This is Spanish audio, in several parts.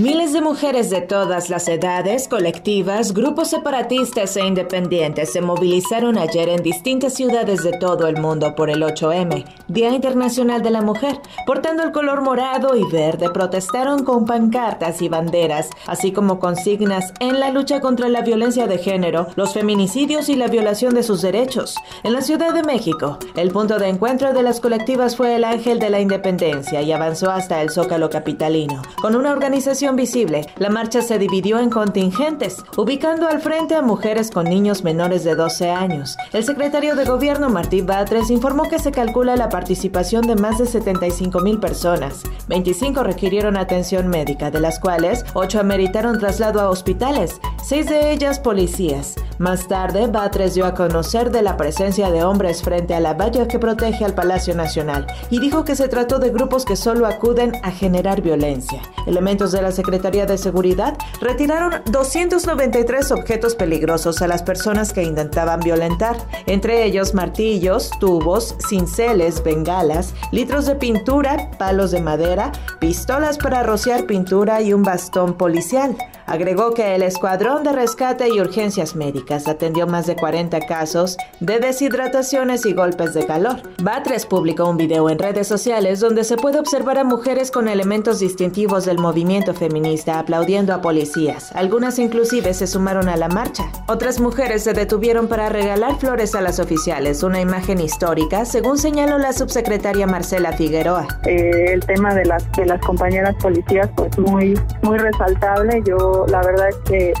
Miles de mujeres de todas las edades, colectivas, grupos separatistas e independientes se movilizaron ayer en distintas ciudades de todo el mundo por el 8M, Día Internacional de la Mujer. Portando el color morado y verde, protestaron con pancartas y banderas, así como consignas en la lucha contra la violencia de género, los feminicidios y la violación de sus derechos. En la Ciudad de México, el punto de encuentro de las colectivas fue el Ángel de la Independencia y avanzó hasta el Zócalo Capitalino, con una organización visible, la marcha se dividió en contingentes, ubicando al frente a mujeres con niños menores de 12 años. El secretario de Gobierno, Martí Batres, informó que se calcula la participación de más de 75 mil personas. 25 requirieron atención médica, de las cuales 8 ameritaron traslado a hospitales, 6 de ellas policías. Más tarde, Batres dio a conocer de la presencia de hombres frente a la valla que protege al Palacio Nacional y dijo que se trató de grupos que solo acuden a generar violencia. Elementos de la Secretaría de Seguridad retiraron 293 objetos peligrosos a las personas que intentaban violentar, entre ellos martillos, tubos, cinceles, bengalas, litros de pintura, palos de madera, pistolas para rociar pintura y un bastón policial. Agregó que el Escuadrón de Rescate y Urgencias Médicas atendió más de 40 casos de deshidrataciones y golpes de calor. Batres publicó un video en redes sociales donde se puede observar a mujeres con elementos distintivos del movimiento feminista aplaudiendo a policías. Algunas inclusive se sumaron a la marcha. Otras mujeres se detuvieron para regalar flores a las oficiales, una imagen histórica, según señaló la subsecretaria Marcela Figueroa. Eh, el tema de las, de las compañeras policías pues muy, muy resaltable. Yo la verdad es que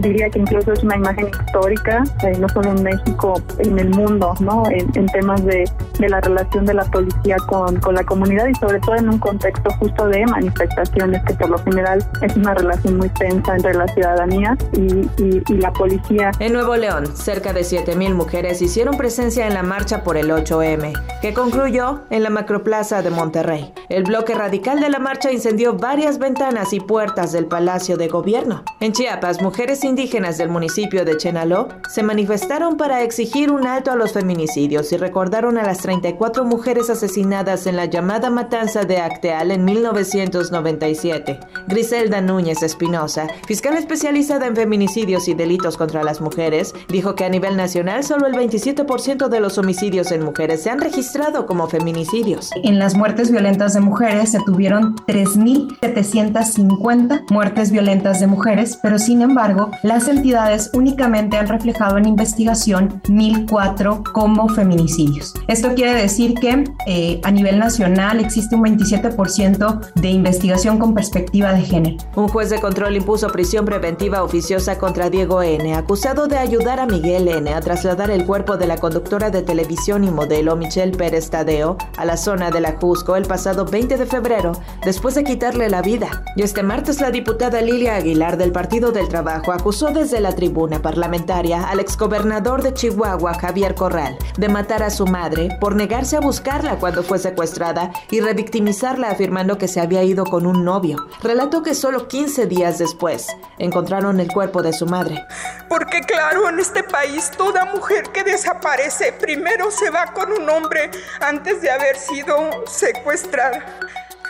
diría que incluso es una imagen histórica, eh, no solo en México, en el mundo, ¿no? En, temas de, de, la relación de la policía con, con, la comunidad y sobre todo en un contexto justo de manifestaciones, que por lo general es una relación muy tensa entre la ciudadanía y, y, la policía. En Nuevo León, cerca de 7.000 mujeres hicieron presencia en la marcha por el 8M, que concluyó en la Macroplaza de Monterrey. El bloque radical de la marcha incendió varias ventanas y puertas del Palacio de Gobierno en Chiapas, mujeres indígenas del municipio de Chenaló se manifestaron para exigir un alto a los feminicidios y recordaron a las 34 mujeres asesinadas en la llamada matanza de Acteal en 1997. Griselda Núñez Espinosa, fiscal especializada en feminicidios y delitos contra las mujeres, dijo que a nivel nacional solo el 27% de los homicidios en mujeres se han registrado como feminicidios. En las muertes violentas de mujeres se tuvieron 3.750 muertes violentas de mujeres, pero sin embargo, las entidades únicamente han reflejado en investigación 1004 como feminicidios. Esto quiere decir que eh, a nivel nacional existe un 27% de investigación con perspectiva de género. Un juez de control impuso prisión preventiva oficiosa contra Diego N., acusado de ayudar a Miguel N. a trasladar el cuerpo de la conductora de televisión y modelo Michelle Pérez Tadeo a la zona de la Jusco el pasado 20 de febrero, después de quitarle la vida. Y este martes la diputada Lilia Aguilar del Partido del Trabajo acusó desde la tribuna parlamentaria al exgobernador de Chihuahua, Javier Corral, de matar a su madre por negarse a buscarla cuando fue secuestrada y revictimizarla afirmando que se había ido con un novio. Relató que solo 15 días después encontraron el cuerpo de su madre. Porque claro, en este país toda mujer que desaparece primero se va con un hombre antes de haber sido secuestrada.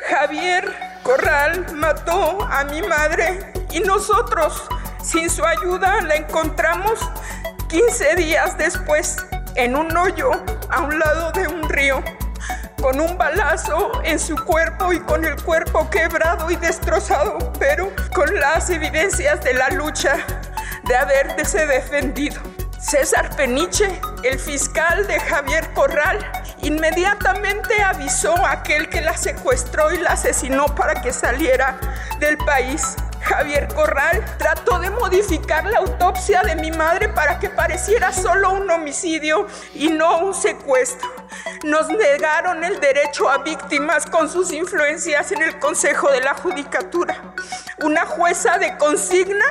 Javier Corral mató a mi madre y nosotros, sin su ayuda, la encontramos 15 días después en un hoyo a un lado de un río, con un balazo en su cuerpo y con el cuerpo quebrado y destrozado, pero con las evidencias de la lucha de haberse defendido. César Peniche, el fiscal de Javier Corral, inmediatamente avisó a aquel que la secuestró y la asesinó para que saliera del país. Javier Corral trató de modificar la autopsia de mi madre para que pareciera solo un homicidio y no un secuestro. Nos negaron el derecho a víctimas con sus influencias en el Consejo de la Judicatura. Una jueza de consigna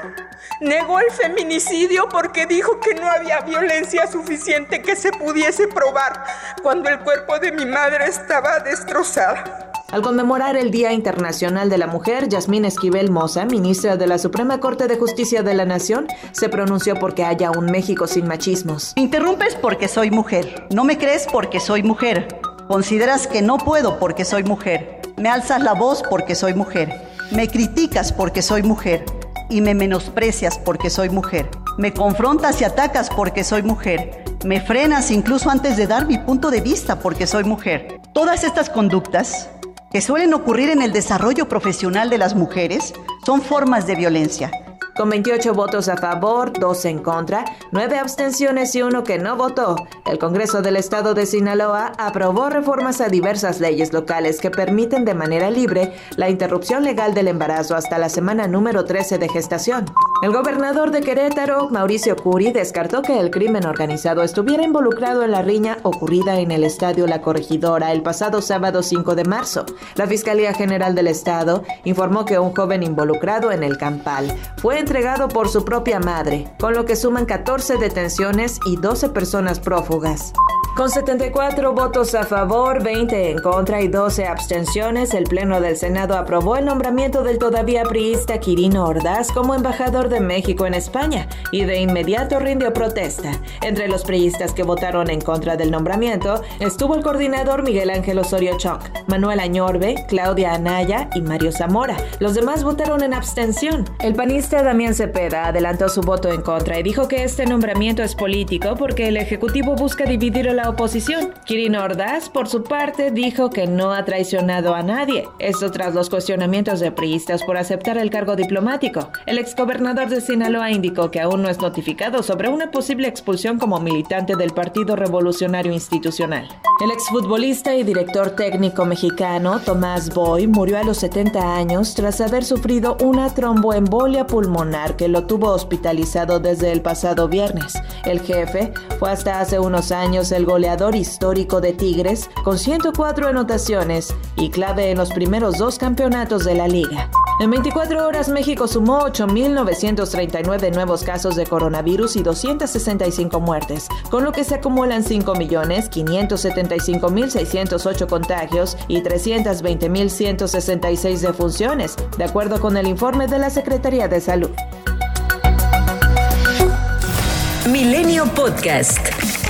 negó el feminicidio porque dijo que no había violencia suficiente que se pudiese probar cuando el cuerpo de mi madre estaba destrozada. Al conmemorar el Día Internacional de la Mujer, Yasmín Esquivel Moza, ministra de la Suprema Corte de Justicia de la Nación, se pronunció porque haya un México sin machismos. Interrumpes porque soy mujer. No me crees porque soy mujer. Consideras que no puedo porque soy mujer. Me alzas la voz porque soy mujer. Me criticas porque soy mujer. Y me menosprecias porque soy mujer. Me confrontas y atacas porque soy mujer. Me frenas incluso antes de dar mi punto de vista porque soy mujer. Todas estas conductas que suelen ocurrir en el desarrollo profesional de las mujeres son formas de violencia con 28 votos a favor, 2 en contra, 9 abstenciones y uno que no votó, el Congreso del Estado de Sinaloa aprobó reformas a diversas leyes locales que permiten de manera libre la interrupción legal del embarazo hasta la semana número 13 de gestación. El gobernador de Querétaro, Mauricio Curi, descartó que el crimen organizado estuviera involucrado en la riña ocurrida en el estadio La Corregidora el pasado sábado 5 de marzo. La Fiscalía General del Estado informó que un joven involucrado en el Campal fue entregado por su propia madre, con lo que suman 14 detenciones y 12 personas prófugas. Con 74 votos a favor, 20 en contra y 12 abstenciones, el Pleno del Senado aprobó el nombramiento del todavía priista Quirino Ordaz como embajador de México en España y de inmediato rindió protesta. Entre los priistas que votaron en contra del nombramiento estuvo el coordinador Miguel Ángel Osorio Chong, Manuel Añorbe, Claudia Anaya y Mario Zamora. Los demás votaron en abstención. El panista Damián Cepeda adelantó su voto en contra y dijo que este nombramiento es político porque el Ejecutivo busca dividir la oposición. Kirin Ordaz, por su parte, dijo que no ha traicionado a nadie. Esto tras los cuestionamientos de priistas por aceptar el cargo diplomático. El exgobernador de Sinaloa indicó que aún no es notificado sobre una posible expulsión como militante del Partido Revolucionario Institucional. El exfutbolista y director técnico mexicano Tomás Boy murió a los 70 años tras haber sufrido una tromboembolia pulmonar que lo tuvo hospitalizado desde el pasado viernes. El jefe fue hasta hace unos años el goleador histórico de Tigres con 104 anotaciones y clave en los primeros dos campeonatos de la liga. En 24 horas México sumó 8.939 nuevos casos de coronavirus y 265 muertes, con lo que se acumulan 5.575.608 contagios y 320.166 defunciones, de acuerdo con el informe de la Secretaría de Salud. Milenio Podcast.